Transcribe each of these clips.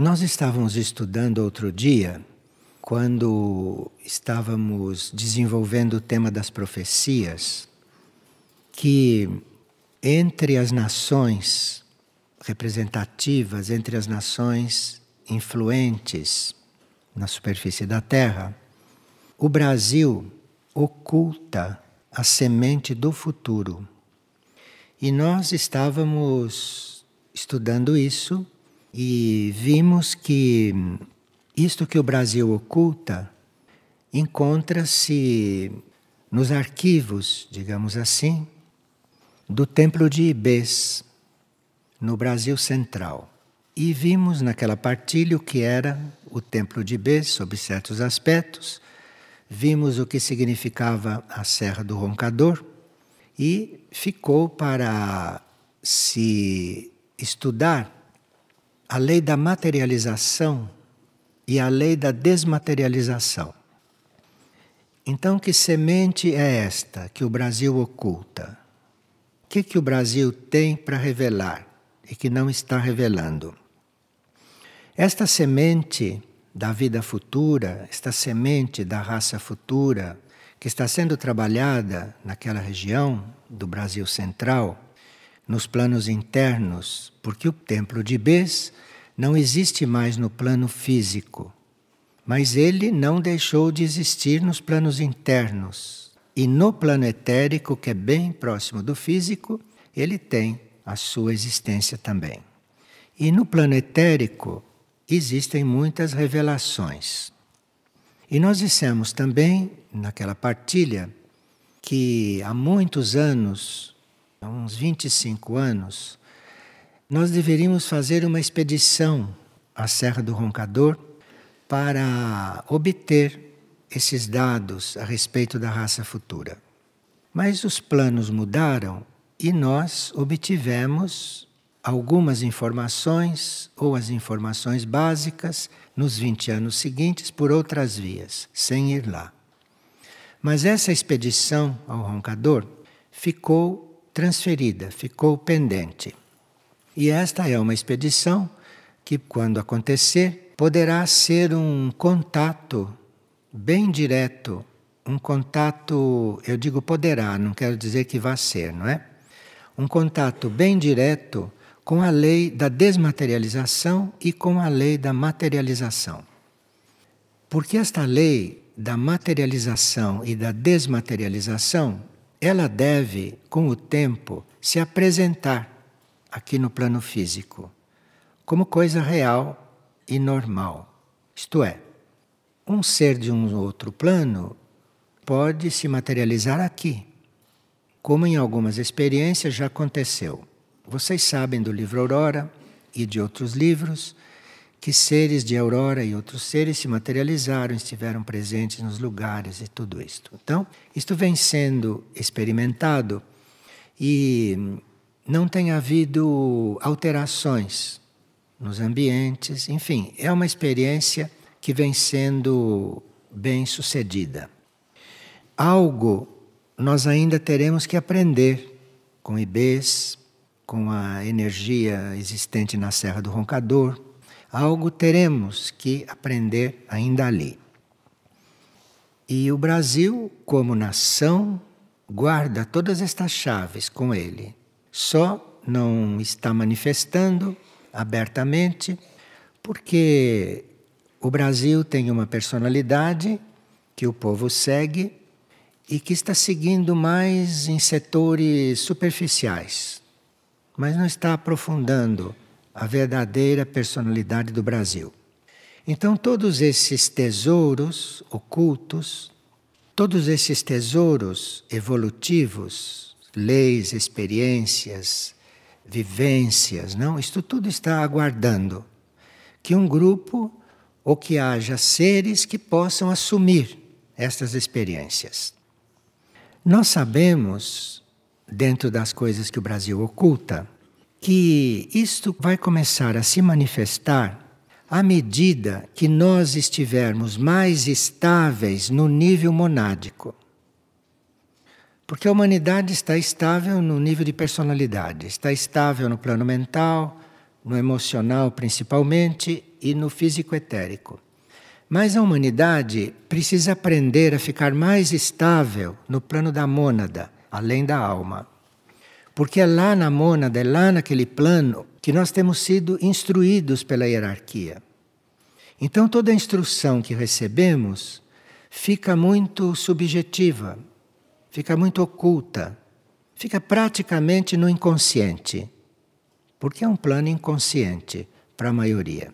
Nós estávamos estudando outro dia, quando estávamos desenvolvendo o tema das profecias, que entre as nações representativas, entre as nações influentes na superfície da Terra, o Brasil oculta a semente do futuro. E nós estávamos estudando isso e vimos que isto que o Brasil oculta encontra-se nos arquivos, digamos assim, do Templo de Ibês, no Brasil Central. E vimos naquela partilha o que era o Templo de Ibês, sob certos aspectos, vimos o que significava a Serra do Roncador e ficou para se estudar a lei da materialização e a lei da desmaterialização. Então, que semente é esta que o Brasil oculta? O que, que o Brasil tem para revelar e que não está revelando? Esta semente da vida futura, esta semente da raça futura, que está sendo trabalhada naquela região do Brasil Central, nos planos internos, porque o templo de Bes não existe mais no plano físico, mas ele não deixou de existir nos planos internos. E no plano etérico, que é bem próximo do físico, ele tem a sua existência também. E no plano etérico, existem muitas revelações. E nós dissemos também, naquela partilha, que há muitos anos, há uns 25 anos, nós deveríamos fazer uma expedição à Serra do Roncador para obter esses dados a respeito da raça futura. Mas os planos mudaram e nós obtivemos algumas informações ou as informações básicas nos 20 anos seguintes por outras vias, sem ir lá. Mas essa expedição ao Roncador ficou transferida, ficou pendente. E esta é uma expedição que, quando acontecer, poderá ser um contato bem direto, um contato, eu digo poderá, não quero dizer que vá ser, não é? Um contato bem direto com a lei da desmaterialização e com a lei da materialização. Porque esta lei da materialização e da desmaterialização, ela deve, com o tempo, se apresentar aqui no plano físico como coisa real e normal. Isto é, um ser de um outro plano pode se materializar aqui, como em algumas experiências já aconteceu. Vocês sabem do livro Aurora e de outros livros que seres de Aurora e outros seres se materializaram, estiveram presentes nos lugares e tudo isto. Então, isto vem sendo experimentado e não tem havido alterações nos ambientes, enfim, é uma experiência que vem sendo bem sucedida. Algo nós ainda teremos que aprender com IBs, com a energia existente na Serra do Roncador. Algo teremos que aprender ainda ali. E o Brasil, como nação, guarda todas estas chaves com ele. Só não está manifestando abertamente porque o Brasil tem uma personalidade que o povo segue e que está seguindo mais em setores superficiais mas não está aprofundando a verdadeira personalidade do Brasil. Então, todos esses tesouros ocultos, todos esses tesouros evolutivos, leis, experiências, vivências, não? Isto tudo está aguardando que um grupo ou que haja seres que possam assumir estas experiências. Nós sabemos dentro das coisas que o Brasil oculta, que isto vai começar a se manifestar à medida que nós estivermos mais estáveis no nível monádico. Porque a humanidade está estável no nível de personalidade, está estável no plano mental, no emocional principalmente e no físico etérico. Mas a humanidade precisa aprender a ficar mais estável no plano da mônada, além da alma. Porque é lá na mônada, é lá naquele plano, que nós temos sido instruídos pela hierarquia. Então toda a instrução que recebemos fica muito subjetiva, fica muito oculta, fica praticamente no inconsciente, porque é um plano inconsciente para a maioria.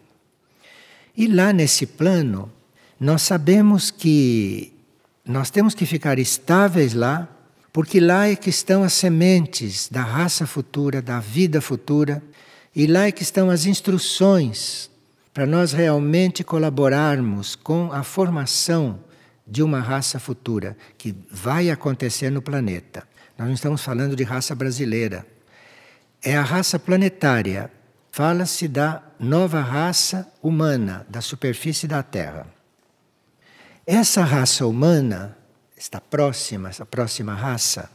E lá nesse plano, nós sabemos que nós temos que ficar estáveis lá, porque lá é que estão as sementes da raça futura, da vida futura, e lá é que estão as instruções para nós realmente colaborarmos com a formação de uma raça futura que vai acontecer no planeta. Nós não estamos falando de raça brasileira. É a raça planetária. Fala-se da nova raça humana da superfície da Terra. Essa raça humana, esta próxima, essa próxima raça,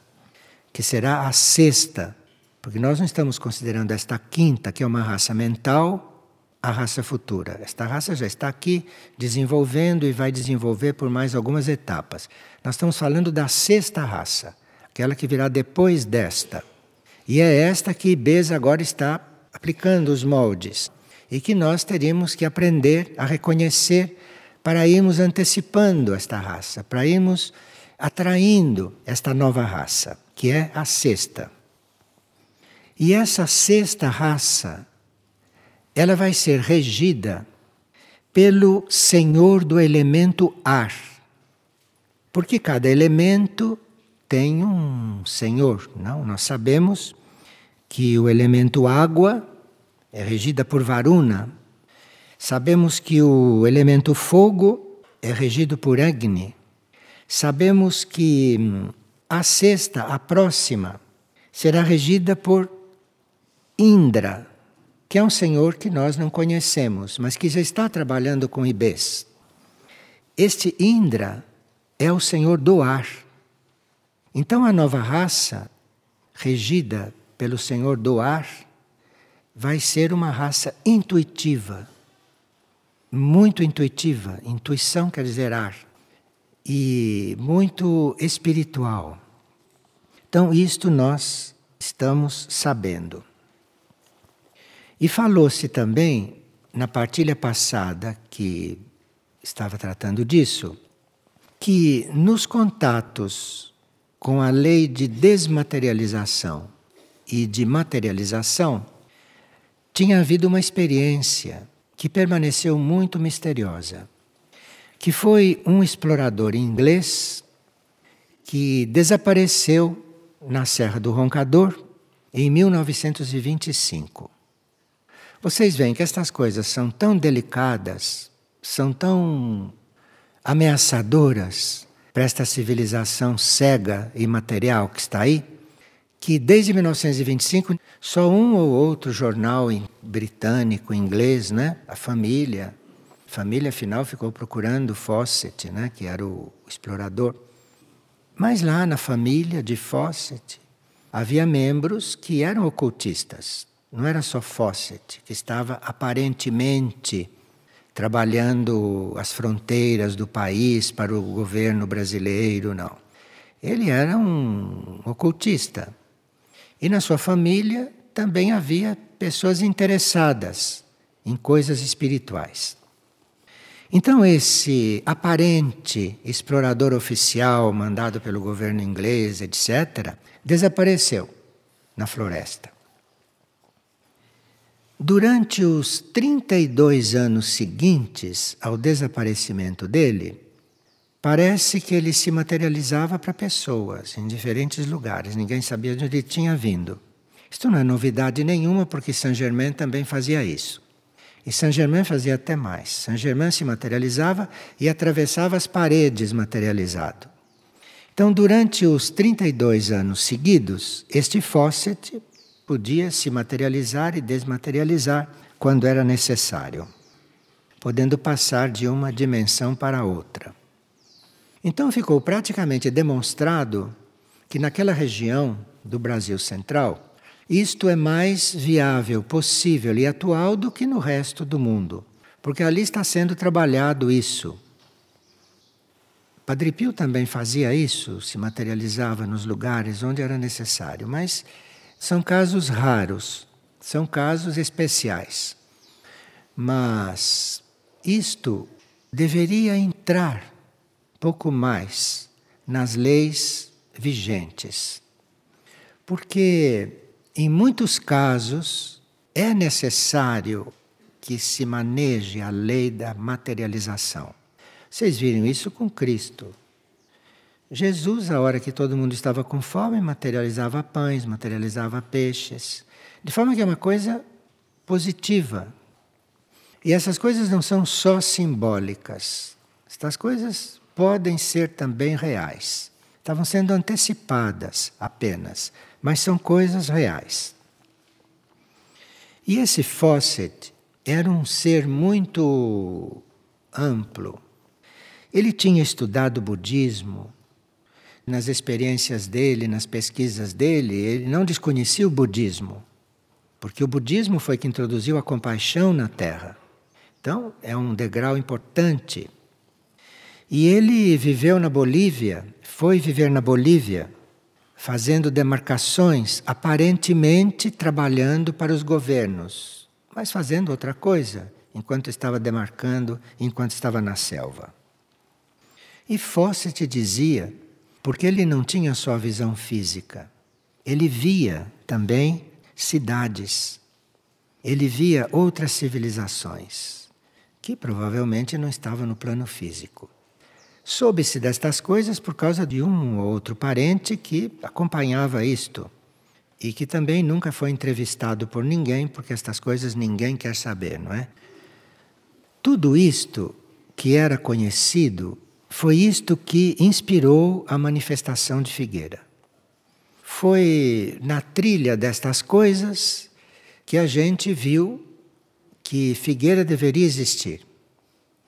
que será a sexta porque nós não estamos considerando esta quinta, que é uma raça mental, a raça futura. Esta raça já está aqui desenvolvendo e vai desenvolver por mais algumas etapas. Nós estamos falando da sexta raça, aquela que virá depois desta. E é esta que Ibeza agora está aplicando os moldes e que nós teríamos que aprender a reconhecer para irmos antecipando esta raça, para irmos atraindo esta nova raça, que é a sexta. E essa sexta raça, ela vai ser regida pelo senhor do elemento ar. Porque cada elemento tem um senhor, não? Nós sabemos que o elemento água é regida por Varuna. Sabemos que o elemento fogo é regido por Agni. Sabemos que hum, a sexta, a próxima, será regida por Indra, que é um senhor que nós não conhecemos, mas que já está trabalhando com Ibês. Este Indra é o senhor do ar. Então a nova raça, regida pelo senhor do ar, vai ser uma raça intuitiva. Muito intuitiva. Intuição quer dizer ar. E muito espiritual. Então, isto nós estamos sabendo. E falou-se também, na partilha passada, que estava tratando disso, que nos contatos com a lei de desmaterialização e de materialização, tinha havido uma experiência que permaneceu muito misteriosa, que foi um explorador inglês que desapareceu na Serra do Roncador em 1925. Vocês veem que estas coisas são tão delicadas, são tão ameaçadoras para esta civilização cega e material que está aí, que desde 1925 só um ou outro jornal britânico, inglês, né, a família, a família afinal ficou procurando Fawcett, né, que era o explorador. Mas lá na família de Fawcett havia membros que eram ocultistas, não era só Fawcett, que estava aparentemente trabalhando as fronteiras do país para o governo brasileiro, não. Ele era um ocultista. E na sua família também havia pessoas interessadas em coisas espirituais. Então, esse aparente explorador oficial mandado pelo governo inglês, etc., desapareceu na floresta. Durante os 32 anos seguintes ao desaparecimento dele, parece que ele se materializava para pessoas em diferentes lugares, ninguém sabia de onde ele tinha vindo. Isto não é novidade nenhuma, porque Saint-Germain também fazia isso. E Saint-Germain fazia até mais. Saint-Germain se materializava e atravessava as paredes materializado. Então, durante os 32 anos seguidos, este Fawcett podia se materializar e desmaterializar quando era necessário, podendo passar de uma dimensão para outra. Então ficou praticamente demonstrado que naquela região do Brasil Central isto é mais viável, possível e atual do que no resto do mundo, porque ali está sendo trabalhado isso. Padre Pio também fazia isso, se materializava nos lugares onde era necessário, mas são casos raros, são casos especiais. Mas isto deveria entrar pouco mais nas leis vigentes. Porque em muitos casos é necessário que se maneje a lei da materialização. Vocês viram isso com Cristo. Jesus, a hora que todo mundo estava com fome, materializava pães, materializava peixes. De forma que é uma coisa positiva. E essas coisas não são só simbólicas. Estas coisas podem ser também reais. Estavam sendo antecipadas apenas, mas são coisas reais. E esse Fawcett era um ser muito amplo. Ele tinha estudado budismo. Nas experiências dele, nas pesquisas dele, ele não desconhecia o budismo, porque o budismo foi que introduziu a compaixão na Terra. Então, é um degrau importante. E ele viveu na Bolívia, foi viver na Bolívia, fazendo demarcações, aparentemente trabalhando para os governos, mas fazendo outra coisa, enquanto estava demarcando, enquanto estava na selva. E Fawcett dizia, porque ele não tinha só a visão física, ele via também cidades, ele via outras civilizações que provavelmente não estava no plano físico. Soube-se destas coisas por causa de um ou outro parente que acompanhava isto e que também nunca foi entrevistado por ninguém, porque estas coisas ninguém quer saber, não é? Tudo isto que era conhecido foi isto que inspirou a manifestação de Figueira. Foi na trilha destas coisas que a gente viu que Figueira deveria existir.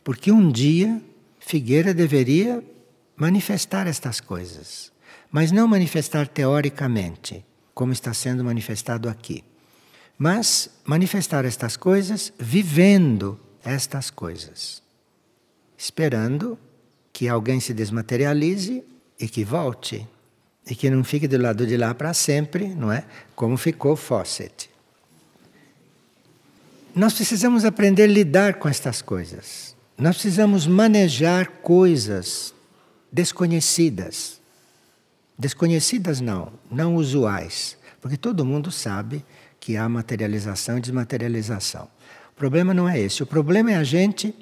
Porque um dia Figueira deveria manifestar estas coisas, mas não manifestar teoricamente, como está sendo manifestado aqui, mas manifestar estas coisas vivendo estas coisas, esperando que alguém se desmaterialize e que volte, e que não fique do lado de lá para sempre, não é? Como ficou Fawcett. Nós precisamos aprender a lidar com estas coisas. Nós precisamos manejar coisas desconhecidas. Desconhecidas não, não usuais, porque todo mundo sabe que há materialização e desmaterialização. O problema não é esse, o problema é a gente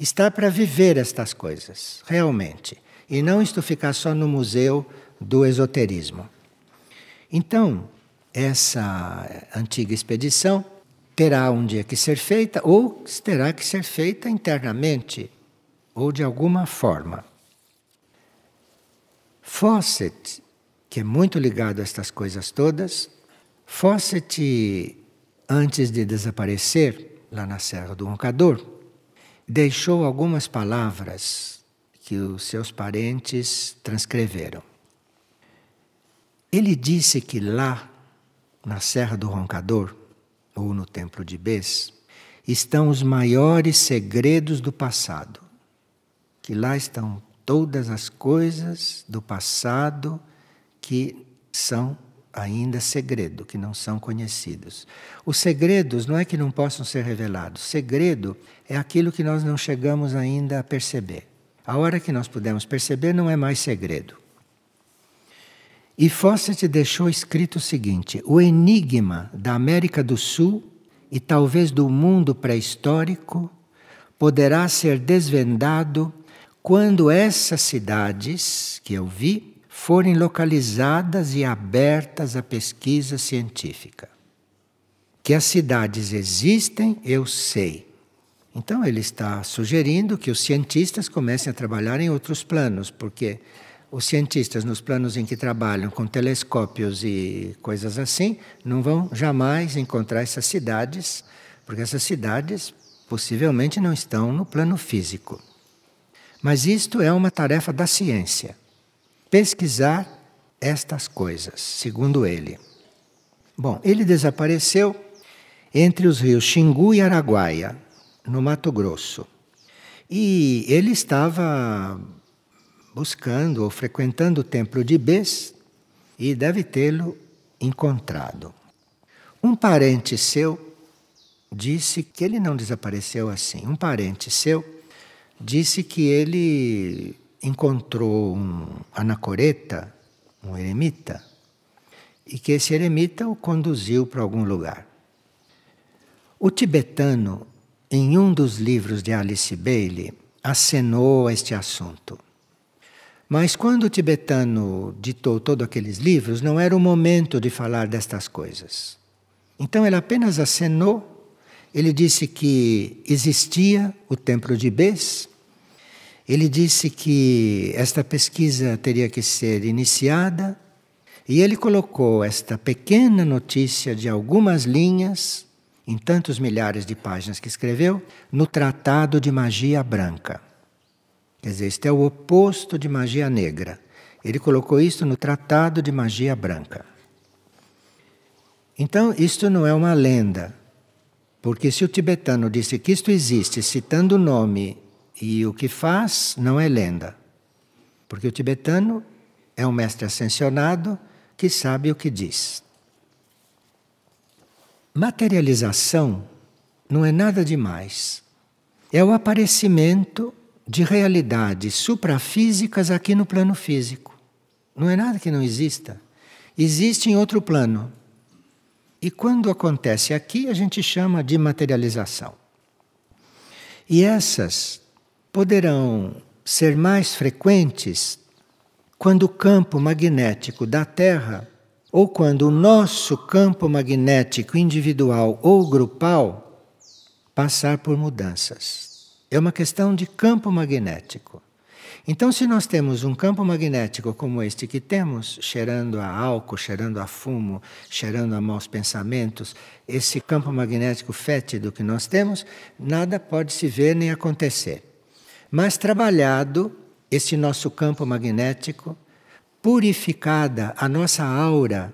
estar para viver estas coisas, realmente, e não isto ficar só no museu do esoterismo. Então, essa antiga expedição terá um dia que ser feita ou terá que ser feita internamente ou de alguma forma. Fawcett, que é muito ligado a estas coisas todas, Fawcett, antes de desaparecer lá na Serra do Roncador, deixou algumas palavras que os seus parentes transcreveram. Ele disse que lá, na Serra do Roncador, ou no templo de Bes, estão os maiores segredos do passado. Que lá estão todas as coisas do passado que são ainda segredo, que não são conhecidos. Os segredos não é que não possam ser revelados. Segredo é aquilo que nós não chegamos ainda a perceber. A hora que nós podemos perceber não é mais segredo. E Fawcett deixou escrito o seguinte: o enigma da América do Sul e talvez do mundo pré-histórico poderá ser desvendado quando essas cidades que eu vi forem localizadas e abertas à pesquisa científica. Que as cidades existem, eu sei. Então ele está sugerindo que os cientistas comecem a trabalhar em outros planos, porque os cientistas, nos planos em que trabalham com telescópios e coisas assim, não vão jamais encontrar essas cidades, porque essas cidades possivelmente não estão no plano físico. Mas isto é uma tarefa da ciência. Pesquisar estas coisas, segundo ele. Bom, ele desapareceu entre os rios Xingu e Araguaia, no Mato Grosso. E ele estava buscando ou frequentando o templo de Bes e deve tê-lo encontrado. Um parente seu disse que ele não desapareceu assim. Um parente seu disse que ele encontrou um anacoreta, um eremita, e que esse eremita o conduziu para algum lugar. O tibetano, em um dos livros de Alice Bailey, acenou a este assunto. Mas quando o tibetano ditou todos aqueles livros, não era o momento de falar destas coisas. Então ele apenas acenou, ele disse que existia o templo de Bes, ele disse que esta pesquisa teria que ser iniciada e ele colocou esta pequena notícia de algumas linhas, em tantos milhares de páginas que escreveu, no Tratado de Magia Branca. Quer dizer, este é o oposto de magia negra. Ele colocou isso no Tratado de Magia Branca. Então, isto não é uma lenda, porque se o tibetano disse que isto existe, citando o nome e o que faz não é lenda. Porque o tibetano é um mestre ascensionado que sabe o que diz. Materialização não é nada demais. É o aparecimento de realidades suprafísicas aqui no plano físico. Não é nada que não exista. Existe em outro plano. E quando acontece aqui, a gente chama de materialização. E essas poderão ser mais frequentes quando o campo magnético da Terra ou quando o nosso campo magnético individual ou grupal passar por mudanças. É uma questão de campo magnético. Então, se nós temos um campo magnético como este que temos, cheirando a álcool, cheirando a fumo, cheirando a maus pensamentos, esse campo magnético fétido que nós temos, nada pode se ver nem acontecer. Mas trabalhado esse nosso campo magnético, purificada a nossa aura,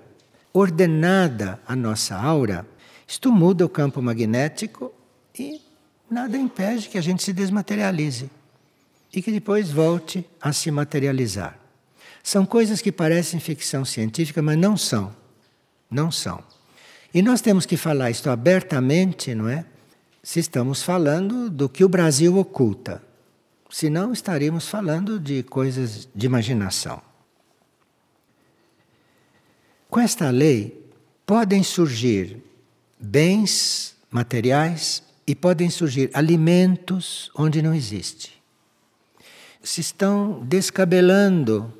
ordenada a nossa aura, isto muda o campo magnético e nada impede que a gente se desmaterialize e que depois volte a se materializar. São coisas que parecem ficção científica, mas não são. Não são. E nós temos que falar isto abertamente, não é? Se estamos falando do que o Brasil oculta. Senão estaríamos falando de coisas de imaginação. Com esta lei, podem surgir bens materiais e podem surgir alimentos onde não existe. Se estão descabelando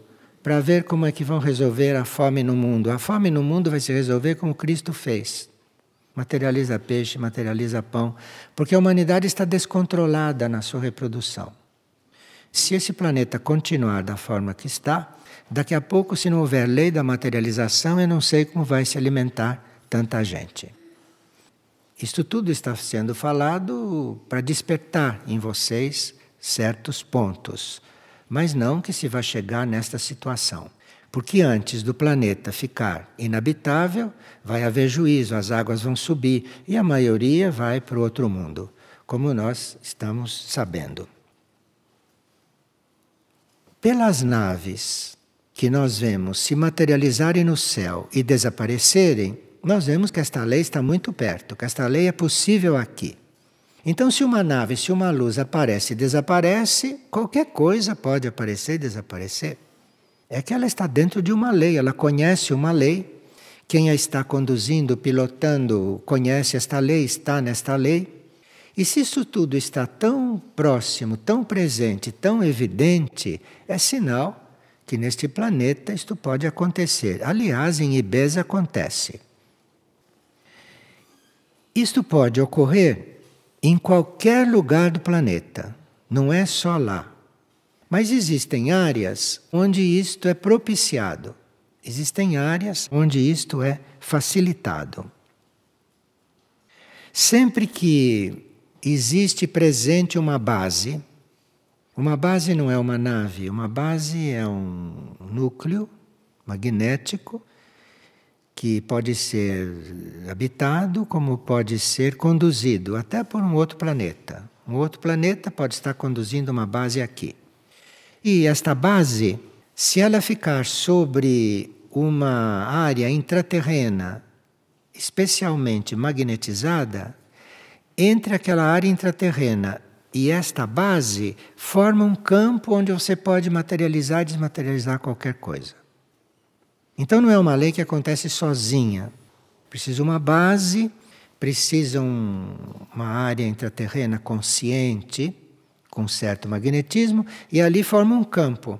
para ver como é que vão resolver a fome no mundo. A fome no mundo vai se resolver como Cristo fez. Materializa peixe, materializa pão, porque a humanidade está descontrolada na sua reprodução. Se esse planeta continuar da forma que está, daqui a pouco, se não houver lei da materialização, eu não sei como vai se alimentar tanta gente. Isto tudo está sendo falado para despertar em vocês certos pontos, mas não que se vá chegar nesta situação. Porque antes do planeta ficar inabitável, vai haver juízo, as águas vão subir e a maioria vai para o outro mundo, como nós estamos sabendo. Pelas naves que nós vemos se materializarem no céu e desaparecerem, nós vemos que esta lei está muito perto, que esta lei é possível aqui. Então, se uma nave, se uma luz aparece e desaparece, qualquer coisa pode aparecer e desaparecer. É que ela está dentro de uma lei, ela conhece uma lei. Quem a está conduzindo, pilotando, conhece esta lei, está nesta lei. E se isso tudo está tão próximo, tão presente, tão evidente, é sinal que neste planeta isto pode acontecer. Aliás, em Ibez acontece. Isto pode ocorrer em qualquer lugar do planeta, não é só lá. Mas existem áreas onde isto é propiciado. Existem áreas onde isto é facilitado. Sempre que existe presente uma base. Uma base não é uma nave, uma base é um núcleo magnético que pode ser habitado, como pode ser conduzido até por um outro planeta. Um outro planeta pode estar conduzindo uma base aqui. E esta base, se ela ficar sobre uma área intraterrena especialmente magnetizada, entre aquela área intraterrena e esta base forma um campo onde você pode materializar e desmaterializar qualquer coisa. Então não é uma lei que acontece sozinha. Precisa uma base, precisa um, uma área intraterrena consciente, com certo magnetismo, e ali forma um campo,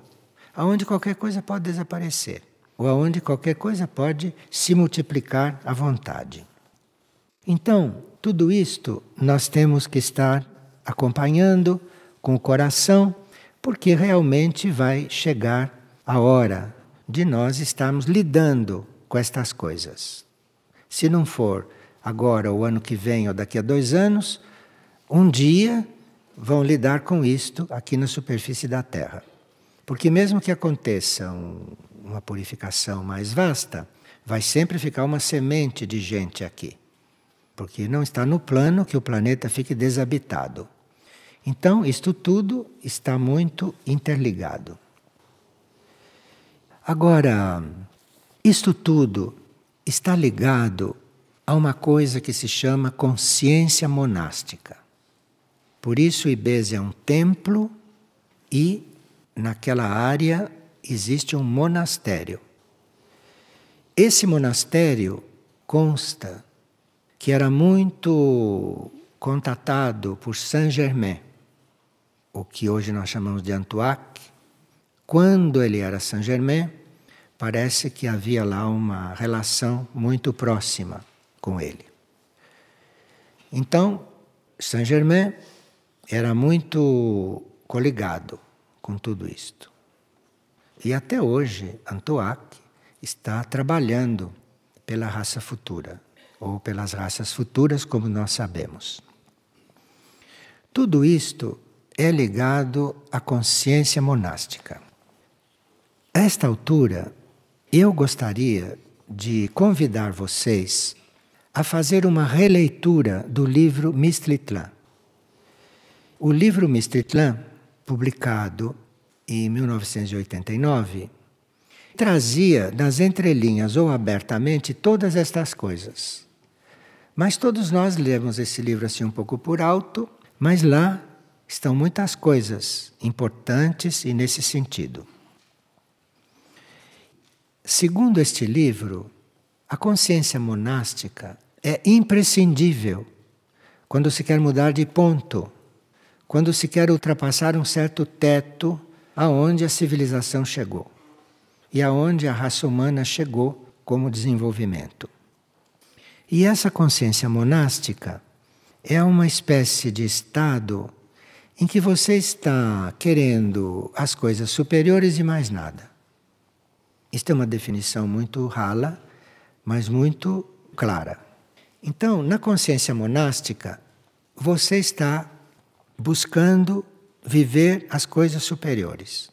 aonde qualquer coisa pode desaparecer, ou aonde qualquer coisa pode se multiplicar à vontade. Então, tudo isto nós temos que estar acompanhando com o coração, porque realmente vai chegar a hora de nós estarmos lidando com estas coisas. Se não for agora, o ano que vem ou daqui a dois anos, um dia vão lidar com isto aqui na superfície da Terra. Porque, mesmo que aconteça um, uma purificação mais vasta, vai sempre ficar uma semente de gente aqui. Porque não está no plano que o planeta fique desabitado. Então, isto tudo está muito interligado. Agora, isto tudo está ligado a uma coisa que se chama consciência monástica. Por isso, Ibeze é um templo e naquela área existe um monastério. Esse monastério consta que era muito contatado por Saint-Germain, o que hoje nós chamamos de Antoine. Quando ele era Saint-Germain, parece que havia lá uma relação muito próxima com ele. Então, Saint-Germain era muito coligado com tudo isto. E até hoje, Antoac está trabalhando pela raça futura, ou pelas raças futuras, como nós sabemos. Tudo isto é ligado à consciência monástica. A esta altura, eu gostaria de convidar vocês a fazer uma releitura do livro Mistritlan. O livro Mistritlan, publicado em 1989, trazia nas entrelinhas ou abertamente todas estas coisas. Mas todos nós lemos esse livro assim um pouco por alto, mas lá estão muitas coisas importantes e nesse sentido. Segundo este livro, a consciência monástica é imprescindível quando se quer mudar de ponto, quando se quer ultrapassar um certo teto aonde a civilização chegou e aonde a raça humana chegou como desenvolvimento. E essa consciência monástica é uma espécie de estado em que você está querendo as coisas superiores e mais nada. Isto é uma definição muito rala, mas muito clara. Então, na consciência monástica, você está buscando viver as coisas superiores.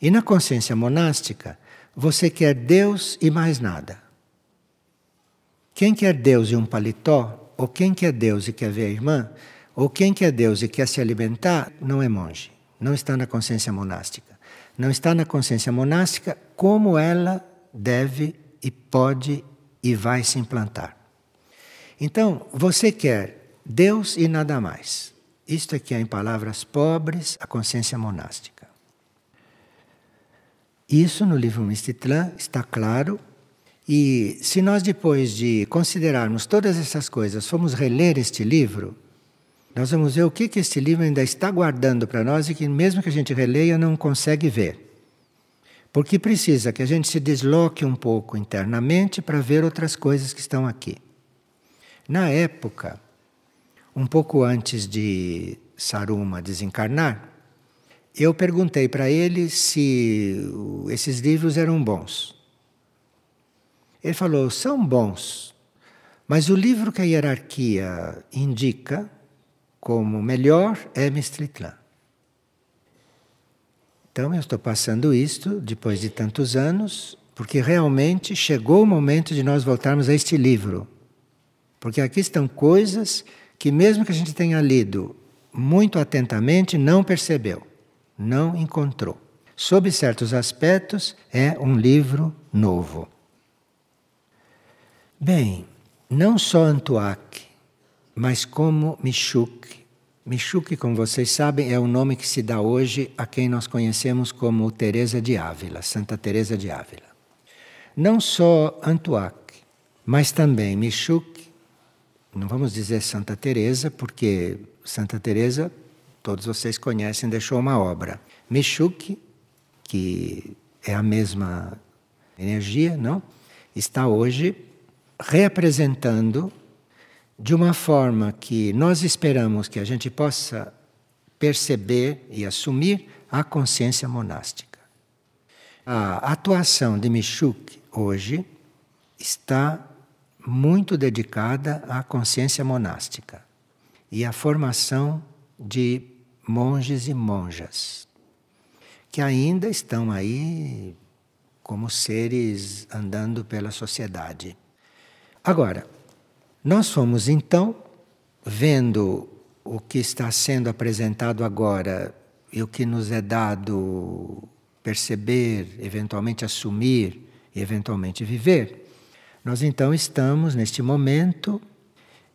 E na consciência monástica, você quer Deus e mais nada. Quem quer Deus e um paletó, ou quem quer Deus e quer ver a irmã, ou quem quer Deus e quer se alimentar, não é monge, não está na consciência monástica não está na consciência monástica como ela deve e pode e vai se implantar. Então, você quer Deus e nada mais. Isto é que é, em palavras pobres, a consciência monástica. Isso no livro Mistitlan está claro. E se nós, depois de considerarmos todas essas coisas, formos reler este livro, nós vamos ver o que, que este livro ainda está guardando para nós e que, mesmo que a gente releia, não consegue ver. Porque precisa que a gente se desloque um pouco internamente para ver outras coisas que estão aqui. Na época, um pouco antes de Saruma desencarnar, eu perguntei para ele se esses livros eram bons. Ele falou: são bons, mas o livro que a hierarquia indica como melhor é Mistritlan. Então eu estou passando isto depois de tantos anos porque realmente chegou o momento de nós voltarmos a este livro. Porque aqui estão coisas que, mesmo que a gente tenha lido muito atentamente, não percebeu, não encontrou. Sob certos aspectos, é um livro novo. Bem, não só Antuak, mas como Michuk. Michuk, como vocês sabem, é o nome que se dá hoje a quem nós conhecemos como Teresa de Ávila, Santa Teresa de Ávila. Não só Antuak, mas também Michuk, não vamos dizer Santa Teresa, porque Santa Teresa, todos vocês conhecem, deixou uma obra. Michuk, que é a mesma energia, não? Está hoje reapresentando de uma forma que nós esperamos que a gente possa perceber e assumir a consciência monástica. A atuação de Michuk hoje está muito dedicada à consciência monástica e à formação de monges e monjas que ainda estão aí como seres andando pela sociedade. Agora, nós fomos então vendo o que está sendo apresentado agora e o que nos é dado perceber, eventualmente assumir e eventualmente viver. Nós então estamos neste momento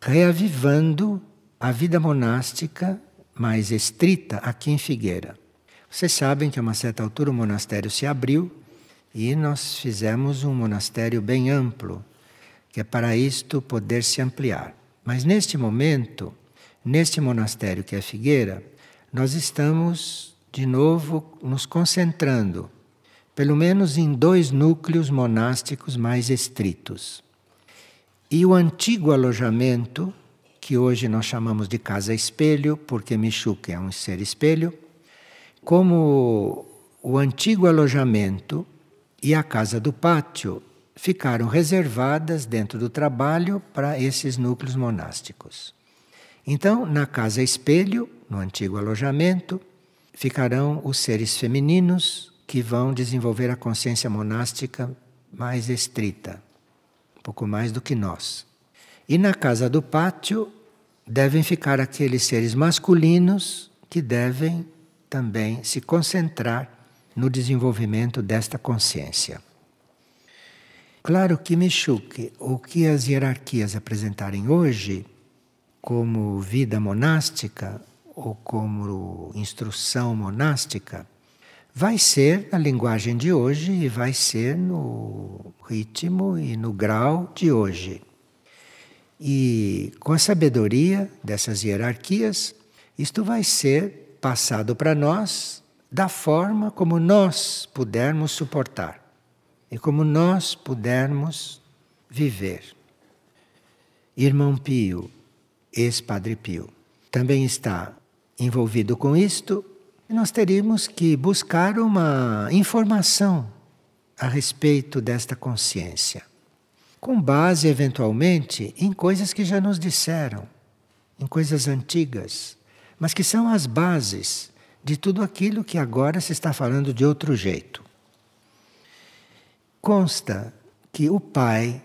reavivando a vida monástica mais estrita aqui em Figueira. Vocês sabem que a uma certa altura o monastério se abriu e nós fizemos um monastério bem amplo que é para isto poder se ampliar. Mas neste momento, neste monastério que é Figueira, nós estamos de novo nos concentrando, pelo menos em dois núcleos monásticos mais estritos. E o antigo alojamento, que hoje nós chamamos de casa espelho, porque Michuque é um ser espelho, como o antigo alojamento e a casa do pátio ficaram reservadas dentro do trabalho para esses núcleos monásticos. Então, na casa espelho, no antigo alojamento, ficarão os seres femininos que vão desenvolver a consciência monástica mais estrita, um pouco mais do que nós. E na casa do pátio devem ficar aqueles seres masculinos que devem também se concentrar no desenvolvimento desta consciência. Claro que Michuque, o que as hierarquias apresentarem hoje, como vida monástica ou como instrução monástica, vai ser na linguagem de hoje e vai ser no ritmo e no grau de hoje. E com a sabedoria dessas hierarquias, isto vai ser passado para nós da forma como nós pudermos suportar e como nós pudermos viver. Irmão Pio, ex-Padre Pio, também está envolvido com isto, nós teríamos que buscar uma informação a respeito desta consciência, com base, eventualmente, em coisas que já nos disseram, em coisas antigas, mas que são as bases de tudo aquilo que agora se está falando de outro jeito. Consta que o pai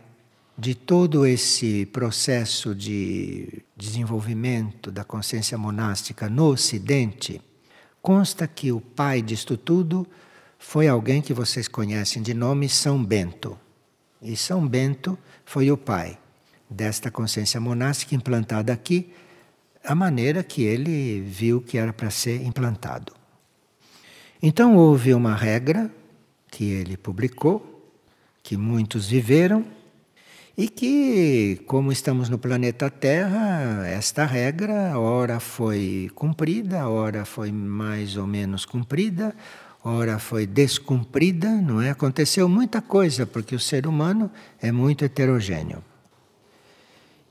de todo esse processo de desenvolvimento da consciência monástica no Ocidente, consta que o pai disto tudo foi alguém que vocês conhecem de nome São Bento. E São Bento foi o pai desta consciência monástica implantada aqui, a maneira que ele viu que era para ser implantado. Então houve uma regra que ele publicou, que muitos viveram e que, como estamos no planeta Terra, esta regra ora foi cumprida, ora foi mais ou menos cumprida, ora foi descumprida, não é? Aconteceu muita coisa porque o ser humano é muito heterogêneo.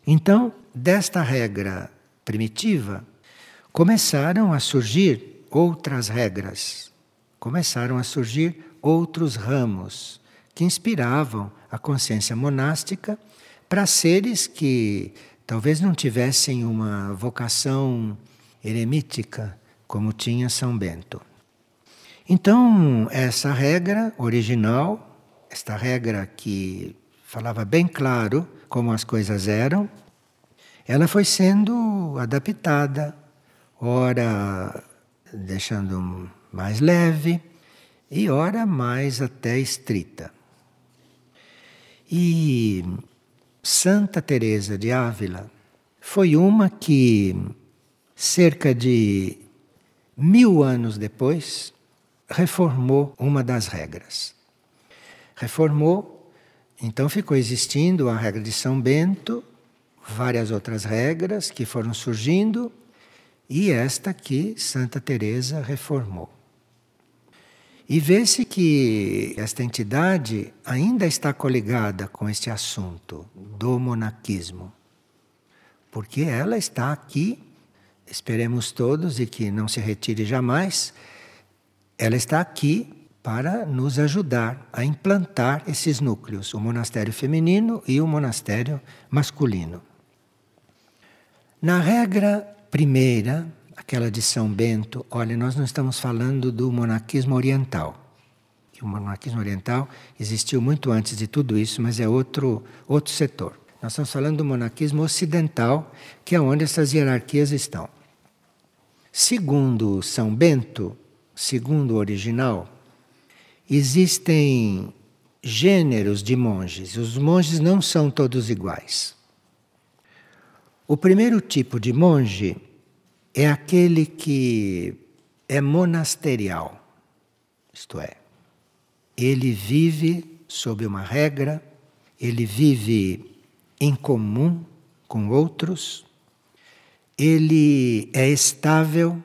Então, desta regra primitiva, começaram a surgir outras regras, começaram a surgir outros ramos que inspiravam a consciência monástica para seres que talvez não tivessem uma vocação eremítica como tinha São Bento. Então, essa regra original esta regra que falava bem claro como as coisas eram, ela foi sendo adaptada, ora deixando mais leve e ora mais até estrita. E Santa Teresa de Ávila foi uma que cerca de mil anos depois reformou uma das regras. Reformou, então ficou existindo a regra de São Bento, várias outras regras que foram surgindo e esta que Santa Teresa reformou. E vê-se que esta entidade ainda está coligada com este assunto do monaquismo, porque ela está aqui, esperemos todos e que não se retire jamais, ela está aqui para nos ajudar a implantar esses núcleos, o monastério feminino e o monastério masculino. Na regra primeira, aquela de São Bento, olha, nós não estamos falando do monaquismo oriental. o monaquismo oriental existiu muito antes de tudo isso, mas é outro, outro setor. Nós estamos falando do monaquismo ocidental, que é onde essas hierarquias estão. Segundo São Bento, segundo o original, existem gêneros de monges. Os monges não são todos iguais. O primeiro tipo de monge é aquele que é monasterial, isto é, ele vive sob uma regra, ele vive em comum com outros, ele é estável,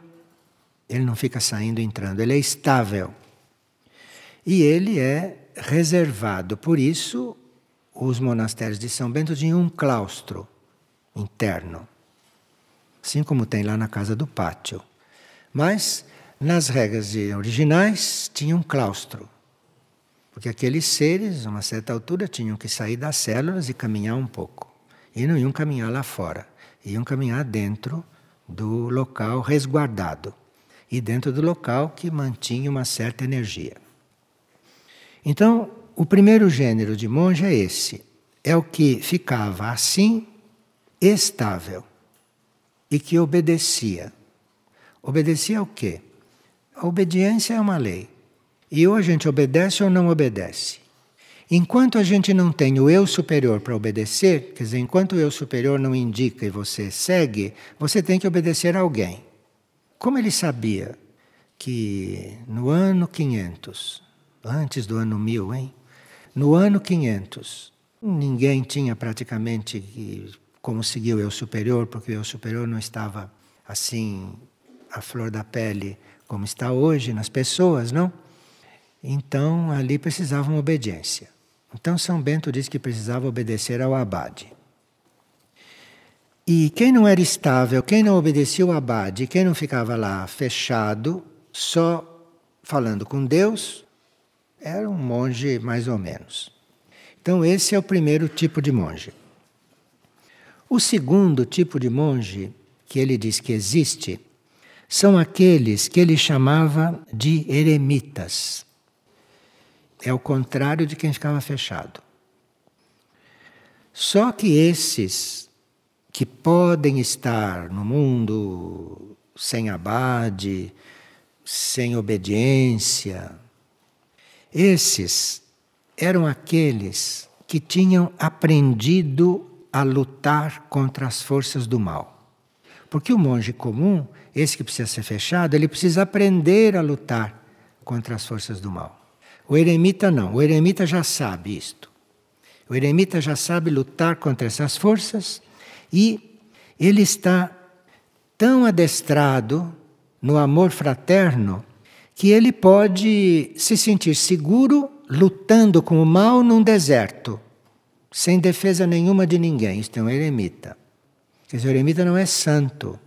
ele não fica saindo e entrando, ele é estável. E ele é reservado, por isso, os monastérios de São Bento tinham um claustro interno, assim como tem lá na casa do pátio. Mas nas regras originais tinha um claustro, porque aqueles seres, a uma certa altura, tinham que sair das células e caminhar um pouco. E não iam caminhar lá fora, iam caminhar dentro do local resguardado e dentro do local que mantinha uma certa energia. Então, o primeiro gênero de monge é esse. É o que ficava assim estável e que obedecia. Obedecia ao quê? A obediência é uma lei. E ou a gente obedece ou não obedece. Enquanto a gente não tem o eu superior para obedecer, quer dizer, enquanto o eu superior não indica e você segue, você tem que obedecer a alguém. Como ele sabia que no ano 500, antes do ano 1000, hein? No ano 500, ninguém tinha praticamente como seguir o eu superior, porque o eu superior não estava assim à flor da pele como está hoje nas pessoas, não? Então ali precisava uma obediência. Então São Bento diz que precisava obedecer ao abade. E quem não era estável, quem não obedecia ao abade, quem não ficava lá fechado, só falando com Deus, era um monge mais ou menos. Então esse é o primeiro tipo de monge. O segundo tipo de monge que ele diz que existe são aqueles que ele chamava de eremitas. É o contrário de quem ficava fechado. Só que esses que podem estar no mundo sem abade, sem obediência, esses eram aqueles que tinham aprendido a lutar contra as forças do mal. Porque o monge comum, esse que precisa ser fechado, ele precisa aprender a lutar contra as forças do mal. O eremita não, o eremita já sabe isto. O eremita já sabe lutar contra essas forças e ele está tão adestrado no amor fraterno que ele pode se sentir seguro lutando com o mal num deserto sem defesa nenhuma de ninguém. Isto é um eremita. Quer dizer, o eremita não é santo.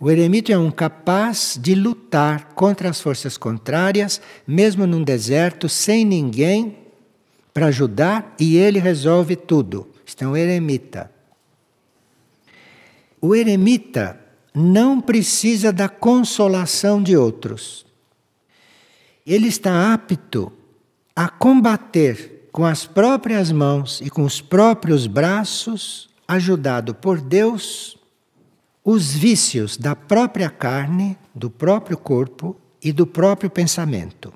O eremita é um capaz de lutar contra as forças contrárias, mesmo num deserto, sem ninguém para ajudar, e ele resolve tudo. Isto é um eremita. O eremita não precisa da consolação de outros. Ele está apto a combater com as próprias mãos e com os próprios braços, ajudado por Deus, os vícios da própria carne, do próprio corpo e do próprio pensamento.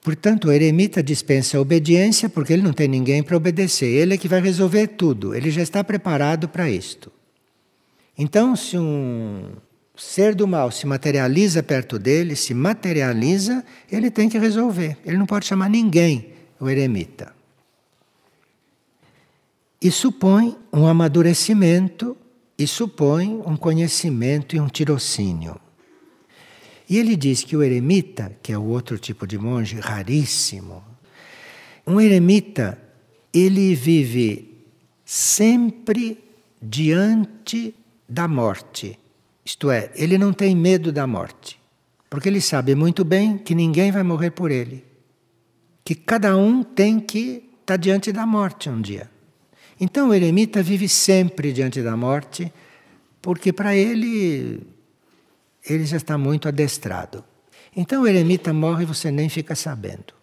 Portanto, o eremita dispensa a obediência porque ele não tem ninguém para obedecer. Ele é que vai resolver tudo. Ele já está preparado para isto. Então, se um ser do mal se materializa perto dele, se materializa, ele tem que resolver. Ele não pode chamar ninguém, o eremita. E supõe um amadurecimento, e supõe um conhecimento e um tirocínio. E ele diz que o eremita, que é o outro tipo de monge raríssimo, um eremita, ele vive sempre diante da morte. Isto é, ele não tem medo da morte, porque ele sabe muito bem que ninguém vai morrer por ele. Que cada um tem que estar diante da morte um dia. Então o eremita vive sempre diante da morte, porque para ele ele já está muito adestrado. Então o eremita morre e você nem fica sabendo.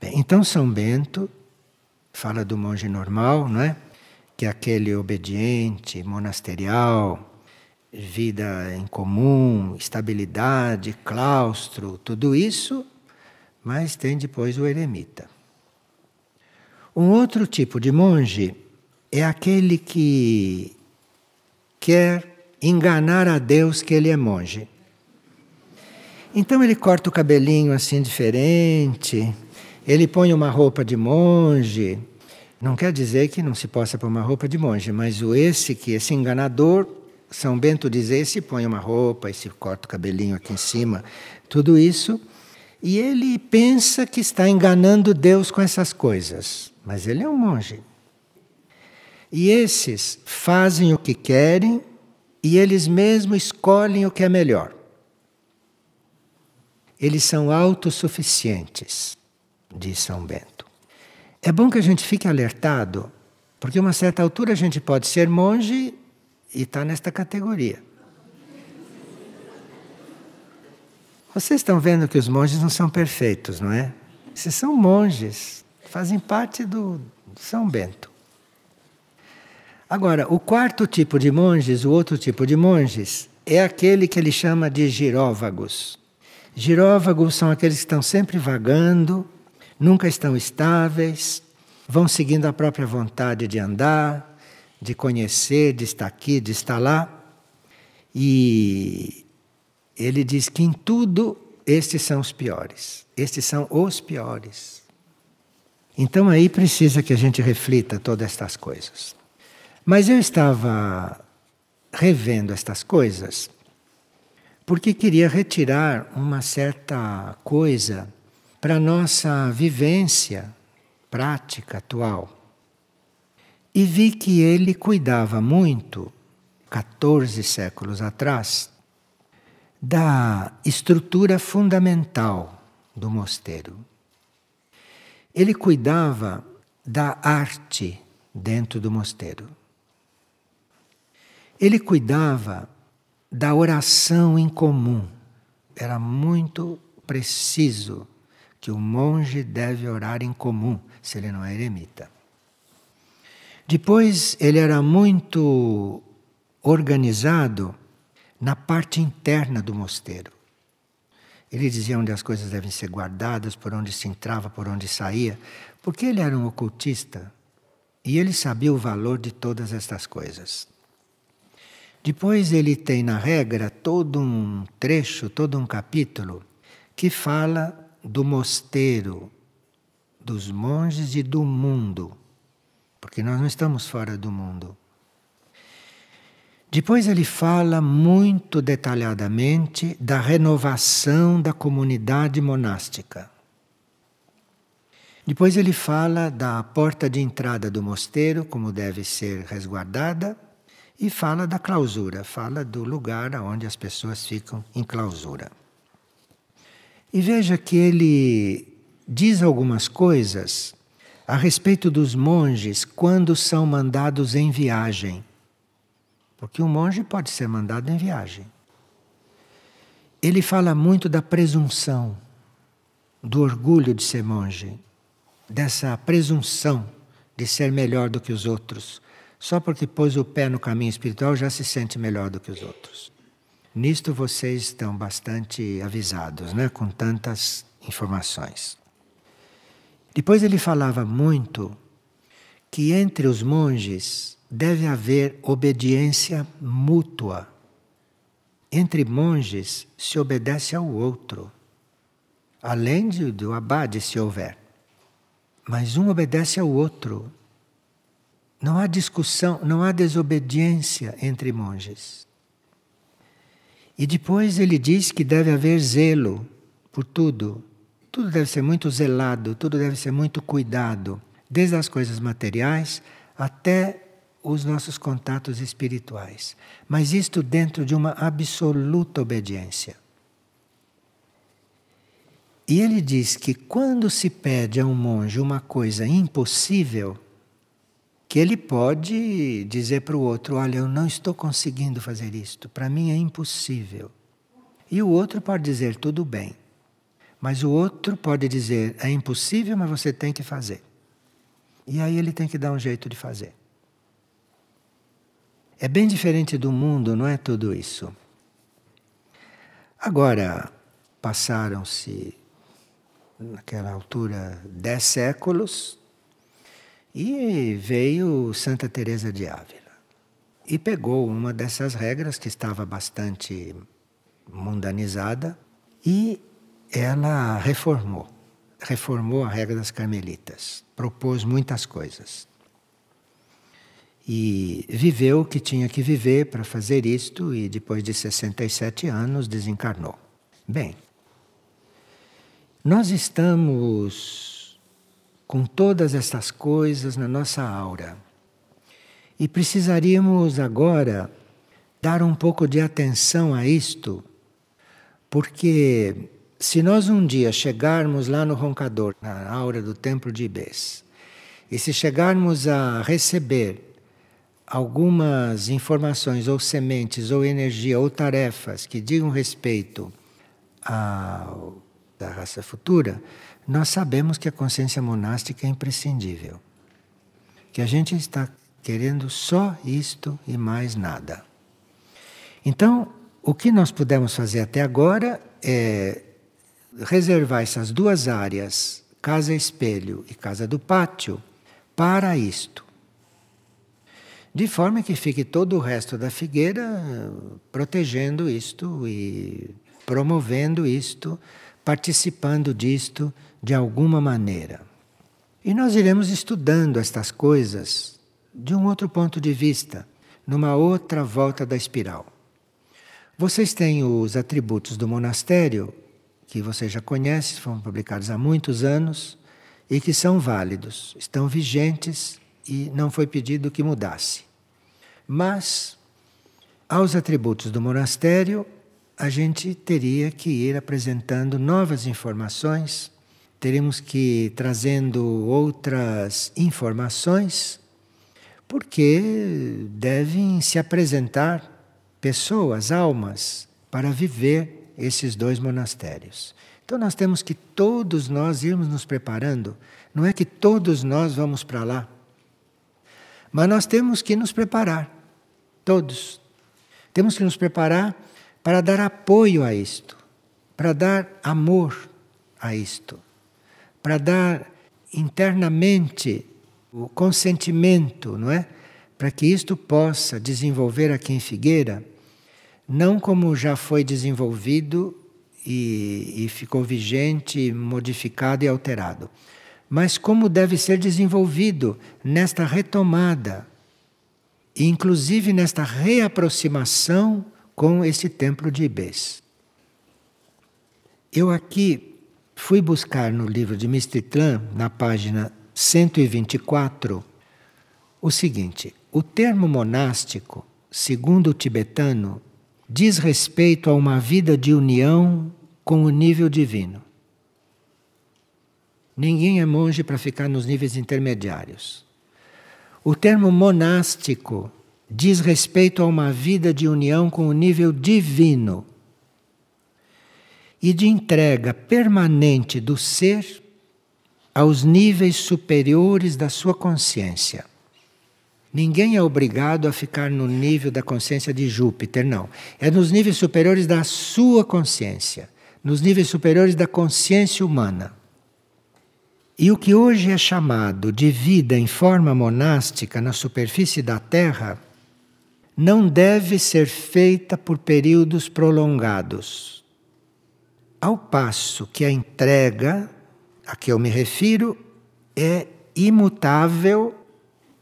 Bem, então São Bento fala do monge normal, não é? Que é aquele obediente, monasterial, vida em comum, estabilidade, claustro, tudo isso, mas tem depois o eremita. Um outro tipo de monge é aquele que quer enganar a Deus que ele é monge. Então ele corta o cabelinho assim diferente, ele põe uma roupa de monge. Não quer dizer que não se possa pôr uma roupa de monge, mas o esse que esse enganador, São Bento diz esse põe uma roupa, esse corta o cabelinho aqui em cima, tudo isso, e ele pensa que está enganando Deus com essas coisas, mas ele é um monge. E esses fazem o que querem e eles mesmos escolhem o que é melhor. Eles são autossuficientes, diz São Bento. É bom que a gente fique alertado, porque a uma certa altura a gente pode ser monge e está nesta categoria. Vocês estão vendo que os monges não são perfeitos, não é? Esses são monges, fazem parte do São Bento. Agora, o quarto tipo de monges, o outro tipo de monges, é aquele que ele chama de giróvagos. Giróvagos são aqueles que estão sempre vagando, nunca estão estáveis, vão seguindo a própria vontade de andar, de conhecer, de estar aqui, de estar lá. E ele diz que em tudo estes são os piores. Estes são os piores. Então aí precisa que a gente reflita todas estas coisas. Mas eu estava revendo estas coisas porque queria retirar uma certa coisa para a nossa vivência prática atual. E vi que ele cuidava muito, 14 séculos atrás, da estrutura fundamental do mosteiro. Ele cuidava da arte dentro do mosteiro. Ele cuidava da oração em comum. Era muito preciso que o monge deve orar em comum, se ele não é eremita. Depois, ele era muito organizado na parte interna do mosteiro. Ele dizia onde as coisas devem ser guardadas, por onde se entrava, por onde saía, porque ele era um ocultista e ele sabia o valor de todas estas coisas. Depois ele tem na regra todo um trecho, todo um capítulo que fala do mosteiro, dos monges e do mundo, porque nós não estamos fora do mundo. Depois ele fala muito detalhadamente da renovação da comunidade monástica. Depois ele fala da porta de entrada do mosteiro, como deve ser resguardada e fala da clausura, fala do lugar onde as pessoas ficam em clausura. E veja que ele diz algumas coisas a respeito dos monges quando são mandados em viagem. Porque um monge pode ser mandado em viagem. Ele fala muito da presunção. do orgulho de ser monge, dessa presunção de ser melhor do que os outros. Só porque pôs o pé no caminho espiritual já se sente melhor do que os outros. Nisto vocês estão bastante avisados, né? com tantas informações. Depois ele falava muito que entre os monges deve haver obediência mútua. Entre monges se obedece ao outro, além de, do abade, se houver. Mas um obedece ao outro. Não há discussão, não há desobediência entre monges. E depois ele diz que deve haver zelo por tudo. Tudo deve ser muito zelado, tudo deve ser muito cuidado, desde as coisas materiais até os nossos contatos espirituais. Mas isto dentro de uma absoluta obediência. E ele diz que quando se pede a um monge uma coisa impossível, que ele pode dizer para o outro: Olha, eu não estou conseguindo fazer isto, para mim é impossível. E o outro pode dizer: Tudo bem. Mas o outro pode dizer: É impossível, mas você tem que fazer. E aí ele tem que dar um jeito de fazer. É bem diferente do mundo, não é tudo isso? Agora, passaram-se, naquela altura, dez séculos, e veio Santa Teresa de Ávila e pegou uma dessas regras que estava bastante mundanizada e ela reformou. Reformou a regra das carmelitas, propôs muitas coisas. E viveu o que tinha que viver para fazer isto e depois de 67 anos desencarnou. Bem, nós estamos com todas essas coisas na nossa aura. E precisaríamos agora dar um pouco de atenção a isto, porque se nós um dia chegarmos lá no roncador, na aura do templo de Ibês, e se chegarmos a receber algumas informações ou sementes ou energia ou tarefas que digam respeito à raça futura, nós sabemos que a consciência monástica é imprescindível. Que a gente está querendo só isto e mais nada. Então, o que nós pudemos fazer até agora é reservar essas duas áreas, casa espelho e casa do pátio, para isto. De forma que fique todo o resto da figueira protegendo isto e promovendo isto, participando disto de alguma maneira. E nós iremos estudando estas coisas de um outro ponto de vista, numa outra volta da espiral. Vocês têm os atributos do monastério, que vocês já conhecem, foram publicados há muitos anos e que são válidos, estão vigentes e não foi pedido que mudasse. Mas aos atributos do monastério, a gente teria que ir apresentando novas informações teremos que ir trazendo outras informações, porque devem se apresentar pessoas, almas, para viver esses dois monastérios. Então nós temos que todos nós irmos nos preparando. Não é que todos nós vamos para lá, mas nós temos que nos preparar, todos. Temos que nos preparar para dar apoio a isto, para dar amor a isto para dar internamente o consentimento, não é? Para que isto possa desenvolver aqui em Figueira, não como já foi desenvolvido e, e ficou vigente, modificado e alterado, mas como deve ser desenvolvido nesta retomada, inclusive nesta reaproximação com esse templo de Ibês. Eu aqui Fui buscar no livro de Mistitlan, na página 124, o seguinte: o termo monástico, segundo o tibetano, diz respeito a uma vida de união com o nível divino. Ninguém é monge para ficar nos níveis intermediários. O termo monástico diz respeito a uma vida de união com o nível divino. e de entrega permanente do ser aos níveis superiores da sua consciência. Ninguém é obrigado a ficar no nível da consciência de Júpiter, não. É nos níveis superiores da sua consciência, nos níveis superiores da consciência humana. E o que hoje é chamado de vida em forma monástica na superfície da Terra não deve ser feita por períodos prolongados. Ao passo que a entrega a que eu me refiro é imutável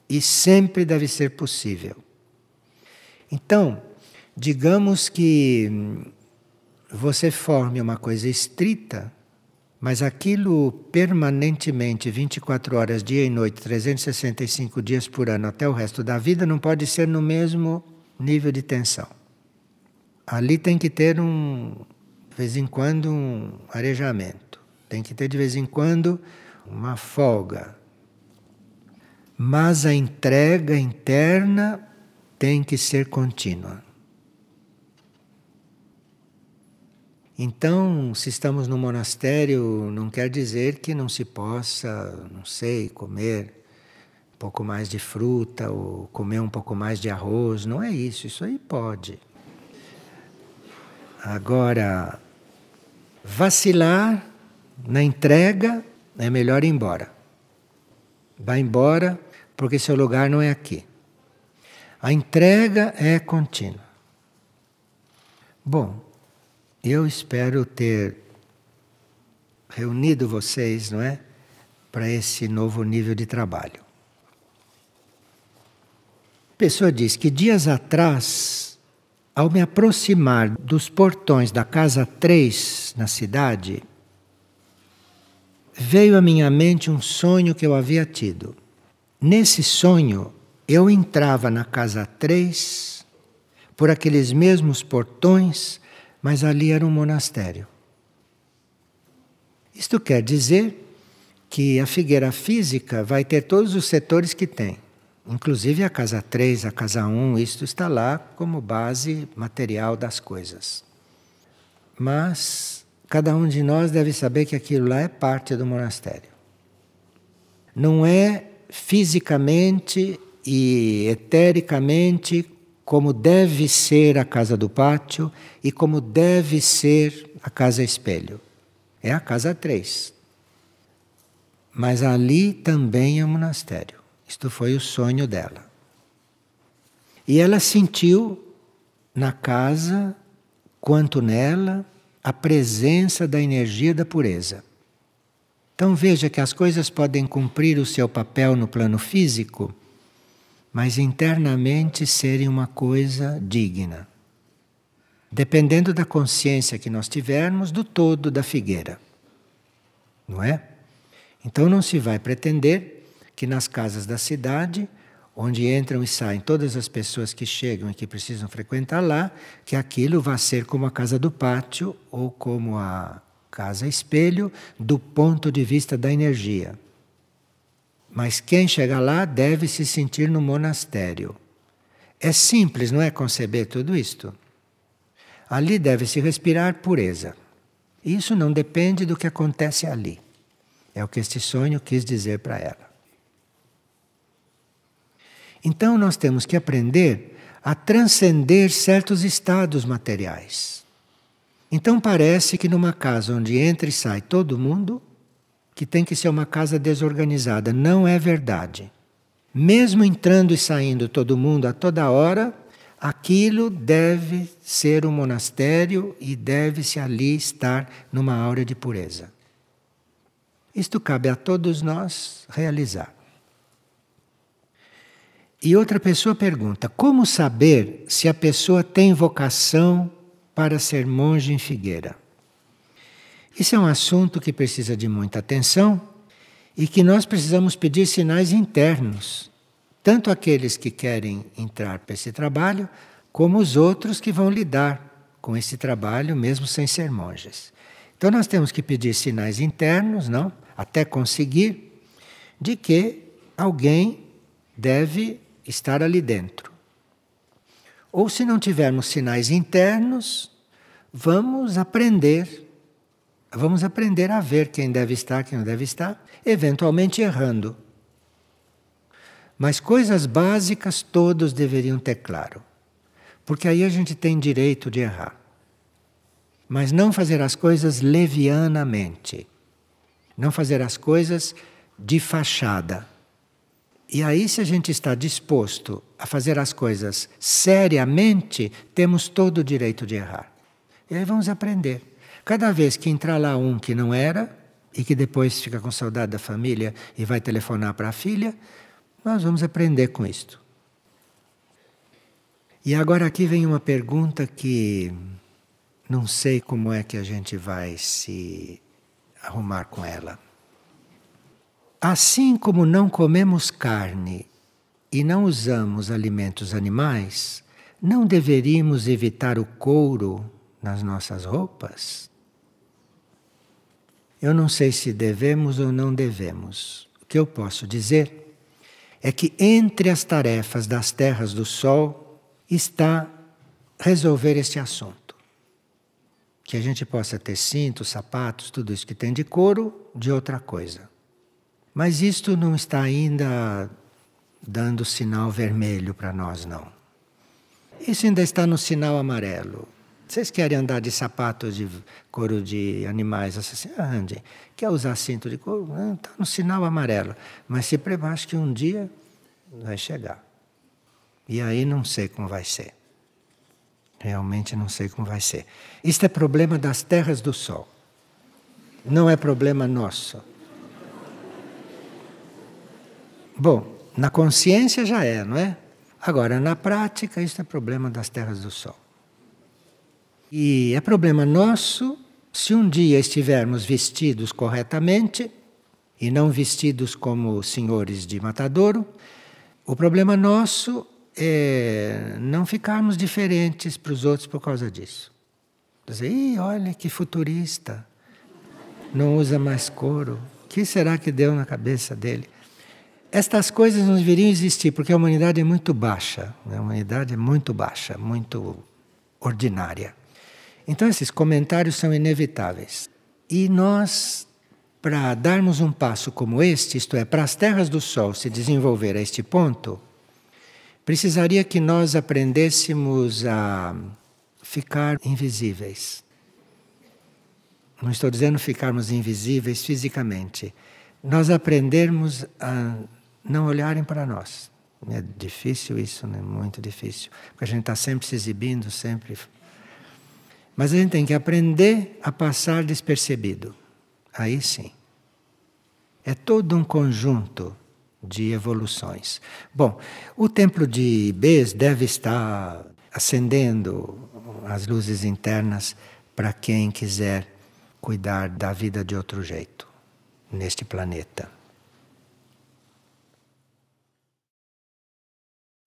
e sempre deve ser possível. Então, digamos que você forme uma coisa estrita mas aquilo permanentemente, 24 horas, dia e noite, 365 dias por ano, até o resto da vida, não pode ser no mesmo nível de tensão. Ali tem que ter um, de vez em quando, um arejamento. Tem que ter de vez em quando uma folga. Mas a entrega interna tem que ser contínua. Então, se estamos no monastério, não quer dizer que não se possa, não sei, comer um pouco mais de fruta ou comer um pouco mais de arroz. Não é isso, isso aí pode. Agora, vacilar na entrega é melhor ir embora. Vá embora, porque seu lugar não é aqui. A entrega é contínua. Bom, eu espero ter reunido vocês, não é? Para esse novo nível de trabalho. A pessoa diz que dias atrás, ao me aproximar dos portões da casa 3 na cidade, veio à minha mente um sonho que eu havia tido. Nesse sonho, eu entrava na casa 3 por aqueles mesmos portões mas ali era um monastério. Isto quer dizer que a figueira física vai ter todos os setores que tem, inclusive a casa 3, a casa 1, isto está lá como base material das coisas. Mas cada um de nós deve saber que aquilo lá é parte do monastério. Não é fisicamente e etericamente como deve ser a casa do pátio e como deve ser a casa espelho. É a casa 3. Mas ali também é um monastério. Isto foi o sonho dela. E ela sentiu na casa, quanto nela, a presença da energia da pureza. Então veja que as coisas podem cumprir o seu papel no plano físico mas internamente serem uma coisa digna. Dependendo da consciência que nós tivermos do todo da figueira. Não é? Então não se vai pretender que nas casas da cidade, onde entram e saem todas as pessoas que chegam e que precisam frequentar lá, que aquilo vá ser como a casa do pátio ou como a casa espelho do ponto de vista da energia. Mas quem chega lá deve se sentir no monastério. É simples, não é conceber tudo isto? Ali deve se respirar pureza. Isso não depende do que acontece ali. É o que este sonho quis dizer para ela. Então nós temos que aprender a transcender certos estados materiais. Então parece que numa casa onde entra e sai todo mundo, que tem que ser uma casa desorganizada. Não é verdade. Mesmo entrando e saindo todo mundo a toda hora, aquilo deve ser um monastério e deve-se ali estar numa aura de pureza. Isto cabe a todos nós realizar. E outra pessoa pergunta: como saber se a pessoa tem vocação para ser monge em Figueira? Isso é um assunto que precisa de muita atenção e que nós precisamos pedir sinais internos, tanto aqueles que querem entrar para esse trabalho, como os outros que vão lidar com esse trabalho mesmo sem ser monges. Então nós temos que pedir sinais internos, não? Até conseguir de que alguém deve estar ali dentro. Ou se não tivermos sinais internos, vamos aprender Vamos aprender a ver quem deve estar, quem não deve estar, eventualmente errando. Mas coisas básicas todos deveriam ter claro. Porque aí a gente tem direito de errar. Mas não fazer as coisas levianamente. Não fazer as coisas de fachada. E aí, se a gente está disposto a fazer as coisas seriamente, temos todo o direito de errar. E aí vamos aprender. Cada vez que entrar lá um que não era, e que depois fica com saudade da família e vai telefonar para a filha, nós vamos aprender com isto. E agora aqui vem uma pergunta que não sei como é que a gente vai se arrumar com ela. Assim como não comemos carne e não usamos alimentos animais, não deveríamos evitar o couro nas nossas roupas? Eu não sei se devemos ou não devemos. O que eu posso dizer é que entre as tarefas das terras do sol está resolver este assunto. Que a gente possa ter cintos, sapatos, tudo isso que tem de couro, de outra coisa. Mas isto não está ainda dando sinal vermelho para nós, não. Isso ainda está no sinal amarelo. Vocês querem andar de sapatos de couro de animais assim? Andem. Quer usar cinto de couro? Está no sinal amarelo. Mas se prepare que um dia vai chegar. E aí não sei como vai ser. Realmente não sei como vai ser. Isto é problema das terras do sol. Não é problema nosso. Bom, na consciência já é, não é? Agora, na prática, isso é problema das terras do Sol. E é problema nosso se um dia estivermos vestidos corretamente e não vestidos como senhores de matadouro. O problema nosso é não ficarmos diferentes para os outros por causa disso. Dizer, Ih, olha que futurista, não usa mais couro. O que será que deu na cabeça dele? Estas coisas não deveriam existir, porque a humanidade é muito baixa. Né? A humanidade é muito baixa, muito ordinária. Então, esses comentários são inevitáveis. E nós, para darmos um passo como este, isto é, para as terras do Sol se desenvolver a este ponto, precisaria que nós aprendêssemos a ficar invisíveis. Não estou dizendo ficarmos invisíveis fisicamente. Nós aprendermos a não olharem para nós. É difícil isso, né? muito difícil. Porque a gente está sempre se exibindo, sempre. Mas a gente tem que aprender a passar despercebido. Aí sim. É todo um conjunto de evoluções. Bom, o templo de Bes deve estar acendendo as luzes internas para quem quiser cuidar da vida de outro jeito neste planeta.